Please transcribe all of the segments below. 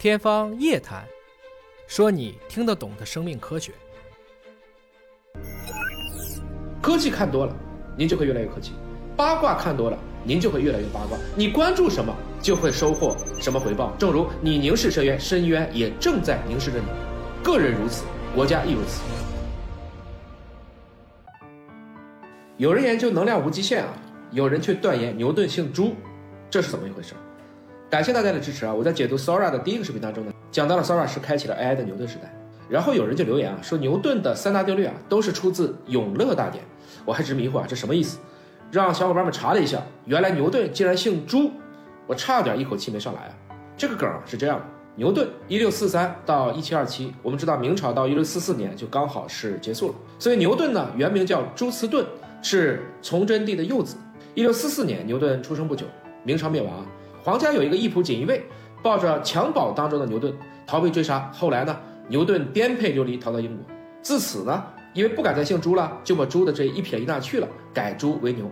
天方夜谭，说你听得懂的生命科学。科技看多了，您就会越来越科技；八卦看多了，您就会越来越八卦。你关注什么，就会收获什么回报。正如你凝视深渊，深渊也正在凝视着你。个人如此，国家亦如此。有人研究能量无极限啊，有人却断言牛顿姓朱，这是怎么一回事？感谢大家的支持啊！我在解读 Sora 的第一个视频当中呢，讲到了 Sora 是开启了 AI 的牛顿时代。然后有人就留言啊，说牛顿的三大定律啊都是出自永乐大典。我还直迷糊啊，这什么意思？让小伙伴们查了一下，原来牛顿竟然姓朱，我差点一口气没上来啊！这个梗啊是这样的：牛顿一六四三到一七二七，我们知道明朝到一六四四年就刚好是结束了，所以牛顿呢原名叫朱慈顿，是崇祯帝的幼子。一六四四年牛顿出生不久，明朝灭亡。皇家有一个义仆锦衣卫，抱着襁褓当中的牛顿逃避追杀。后来呢，牛顿颠沛流离逃到英国。自此呢，因为不敢再姓朱了，就把朱的这一撇一捺去了，改朱为牛。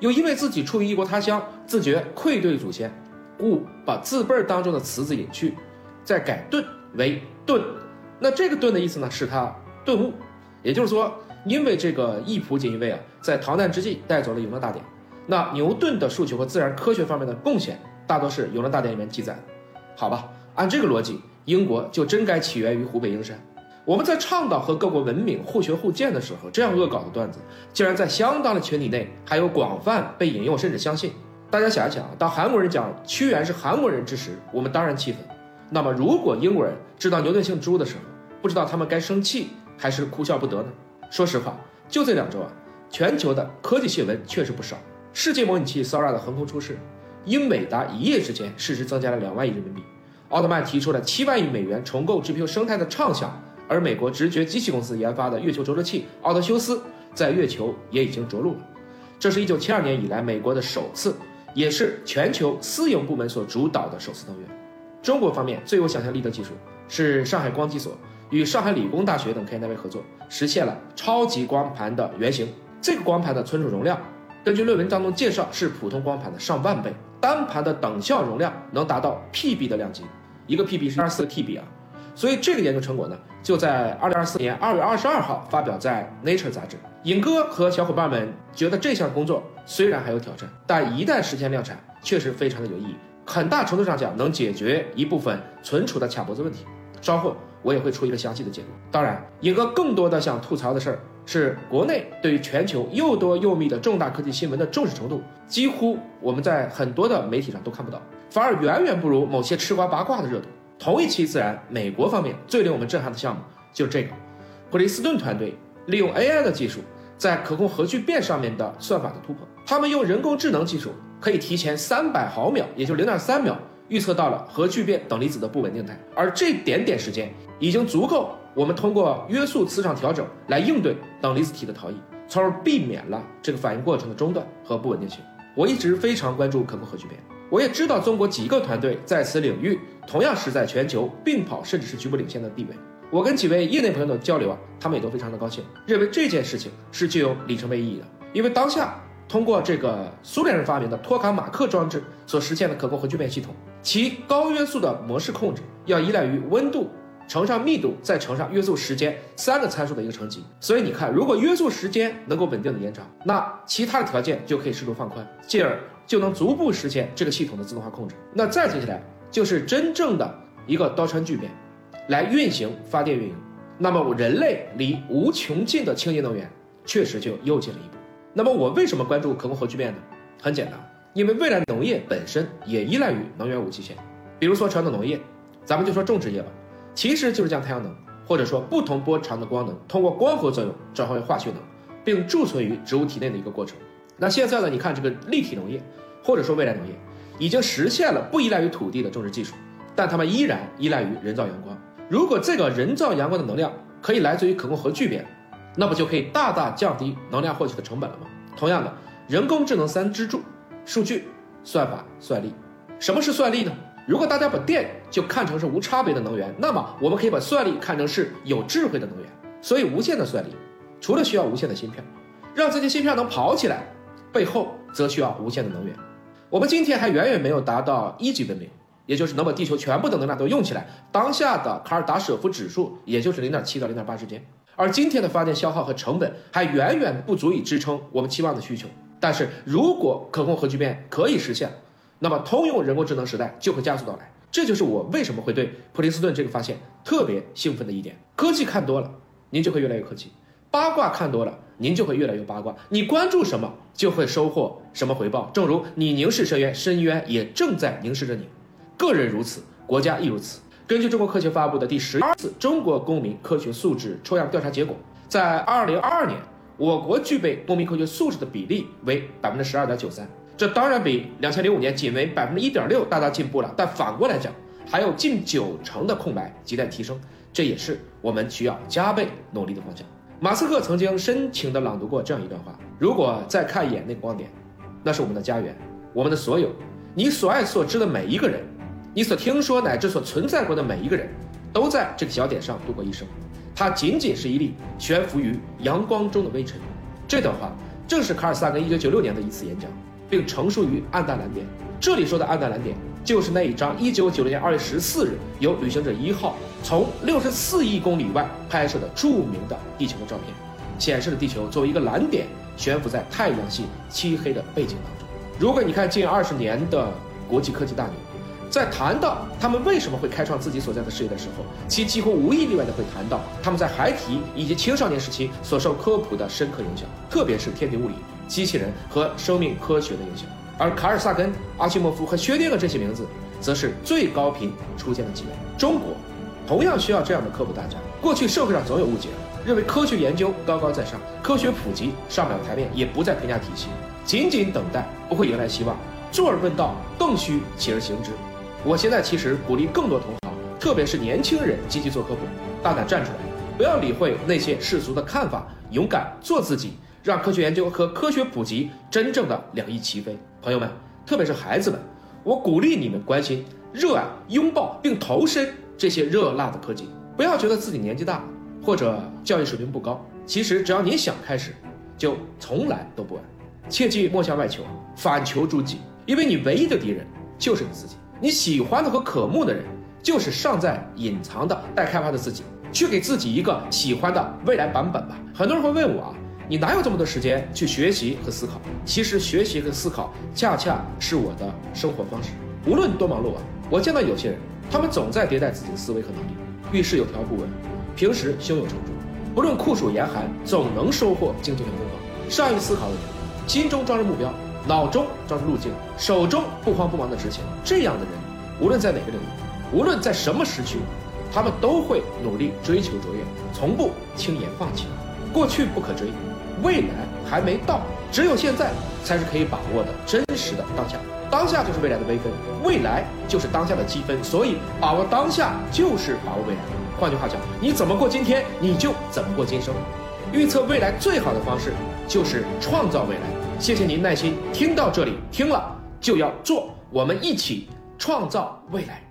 又因为自己处于异国他乡，自觉愧对祖先，故把字辈当中的“词字隐去，再改“顿”为“顿”。那这个“顿”的意思呢，是他顿悟。也就是说，因为这个义仆锦衣卫啊，在逃难之际带走了永乐大典，那牛顿的数学和自然科学方面的贡献。大多是《永乐大典》里面记载的，好吧？按这个逻辑，英国就真该起源于湖北英山。我们在倡导和各国文明互学互鉴的时候，这样恶搞的段子，竟然在相当的群体内还有广泛被引用，甚至相信。大家想一想，当韩国人讲屈原是韩国人之时，我们当然气愤。那么，如果英国人知道牛顿姓朱的时候，不知道他们该生气还是哭笑不得呢？说实话，就这两周啊，全球的科技新闻确实不少。世界模拟器 Sora 的横空出世。英美达一夜之间市值增加了两万亿人民币，奥特曼提出了七万亿美元重构 GPU 生态的畅想，而美国直觉机器公司研发的月球着陆器奥德修斯在月球也已经着陆了，这是一九七二年以来美国的首次，也是全球私营部门所主导的首次登月。中国方面最有想象力的技术是上海光机所与上海理工大学等科研单位合作，实现了超级光盘的原型。这个光盘的存储容量，根据论文当中介绍是普通光盘的上万倍。单盘的等效容量能达到 PB 的量级，一个 PB 是二十四 TB 啊，所以这个研究成果呢，就在二零二四年二月二十二号发表在 Nature 杂志。尹哥和小伙伴们觉得这项工作虽然还有挑战，但一旦实现量产，确实非常的有意义，很大程度上讲能解决一部分存储的卡脖子问题。稍后我也会出一个详细的解读。当然，尹哥更多的想吐槽的事儿。是国内对于全球又多又密的重大科技新闻的重视程度，几乎我们在很多的媒体上都看不到，反而远远不如某些吃瓜八卦的热度。同一期自然，美国方面最令我们震撼的项目就是这个，普林斯顿团队利用 AI 的技术，在可控核聚变上面的算法的突破。他们用人工智能技术，可以提前三百毫秒，也就零点三秒，预测到了核聚变等离子的不稳定态，而这点点时间已经足够。我们通过约束磁场调整来应对等离子体的逃逸，从而避免了这个反应过程的中断和不稳定性。我一直非常关注可控核聚变，我也知道中国几个团队在此领域同样是在全球并跑甚至是局部领先的地位。我跟几位业内朋友的交流啊，他们也都非常的高兴，认为这件事情是具有里程碑意义的。因为当下通过这个苏联人发明的托卡马克装置所实现的可控核聚变系统，其高约束的模式控制要依赖于温度。乘上密度，再乘上约束时间三个参数的一个乘积，所以你看，如果约束时间能够稳定的延长，那其他的条件就可以适度放宽，进而就能逐步实现这个系统的自动化控制。那再接下来就是真正的一个刀川聚变，来运行发电运营。那么人类离无穷尽的清洁能源确实就又近了一步。那么我为什么关注可控核聚变呢？很简单，因为未来农业本身也依赖于能源无极限。比如说传统农业，咱们就说种植业吧。其实就是将太阳能，或者说不同波长的光能，通过光合作用转化为化学能，并贮存于植物体内的一个过程。那现在呢？你看这个立体农业，或者说未来农业，已经实现了不依赖于土地的种植技术，但它们依然依赖于人造阳光。如果这个人造阳光的能量可以来自于可控核聚变，那不就可以大大降低能量获取的成本了吗？同样的，人工智能三支柱：数据、算法、算力。什么是算力呢？如果大家把电就看成是无差别的能源，那么我们可以把算力看成是有智慧的能源。所以，无限的算力除了需要无限的芯片，让这些芯片能跑起来，背后则需要无限的能源。我们今天还远远没有达到一级文明，也就是能把地球全部的能量都用起来。当下的卡尔达舍夫指数也就是零点七到零点八之间。而今天的发电消耗和成本还远远不足以支撑我们期望的需求。但是如果可控核聚变可以实现，那么通用人工智能时代就会加速到来。这就是我为什么会对普林斯顿这个发现特别兴奋的一点。科技看多了，您就会越来越科技；八卦看多了，您就会越来越八卦。你关注什么，就会收获什么回报。正如你凝视深渊，深渊也正在凝视着你。个人如此，国家亦如此。根据中国科学发布的第十二次中国公民科学素质抽样调查结果，在二零二二年，我国具备公民科学素质的比例为百分之十二点九三。这当然比两千零五年仅为百分之一点六大大进步了，但反过来讲，还有近九成的空白亟待提升，这也是我们需要加倍努力的方向。马斯克曾经深情地朗读过这样一段话：如果再看一眼那个光点，那是我们的家园，我们的所有，你所爱所知的每一个人，你所听说乃至所存在过的每一个人，都在这个小点上度过一生，它仅仅是一粒悬浮于阳光中的微尘。这段话正是卡尔萨根一九九六年的一次演讲。并成熟于暗淡蓝点。这里说的暗淡蓝点，就是那一张1996年2月14日由旅行者一号从64亿公里外拍摄的著名的地球的照片，显示了地球作为一个蓝点悬浮在太阳系漆黑的背景当中。如果你看近二十年的国际科技大牛，在谈到他们为什么会开创自己所在的事业的时候，其几乎无一例外的会谈到他们在孩提以及青少年时期所受科普的深刻影响，特别是天体物理。机器人和生命科学的影响，而卡尔萨根、阿西莫夫和薛定谔这些名字，则是最高频出现的几位。中国同样需要这样的科普大家。过去社会上总有误解，认为科学研究高高在上，科学普及上不了台面，也不在评价体系，仅仅等待不会迎来希望。坐而问道，更需起而行之。我现在其实鼓励更多同行，特别是年轻人，积极做科普，大胆站出来，不要理会那些世俗的看法，勇敢做自己。让科学研究和科学普及真正的两翼齐飞，朋友们，特别是孩子们，我鼓励你们关心、热爱、拥抱并投身这些热辣的科技。不要觉得自己年纪大或者教育水平不高，其实只要你想开始，就从来都不晚。切记莫向外求，反求诸己，因为你唯一的敌人就是你自己。你喜欢的和渴慕的人，就是尚在隐藏的待开发的自己。去给自己一个喜欢的未来版本吧。很多人会问我啊。你哪有这么多时间去学习和思考？其实学习和思考恰恰是我的生活方式。无论多忙碌啊，我见到有些人，他们总在迭代自己的思维和能力，遇事有条不紊，平时胸有成竹，不论酷暑严寒，总能收获精进和风光。善于思考的人，心中装着目标，脑中装着路径，手中不慌不忙的执行。这样的人，无论在哪个领域，无论在什么时区，他们都会努力追求卓越，从不轻言放弃。过去不可追。未来还没到，只有现在才是可以把握的真实的当下。当下就是未来的微分，未来就是当下的积分。所以，把握当下就是把握未来。换句话讲，你怎么过今天，你就怎么过今生。预测未来最好的方式就是创造未来。谢谢您耐心听到这里，听了就要做，我们一起创造未来。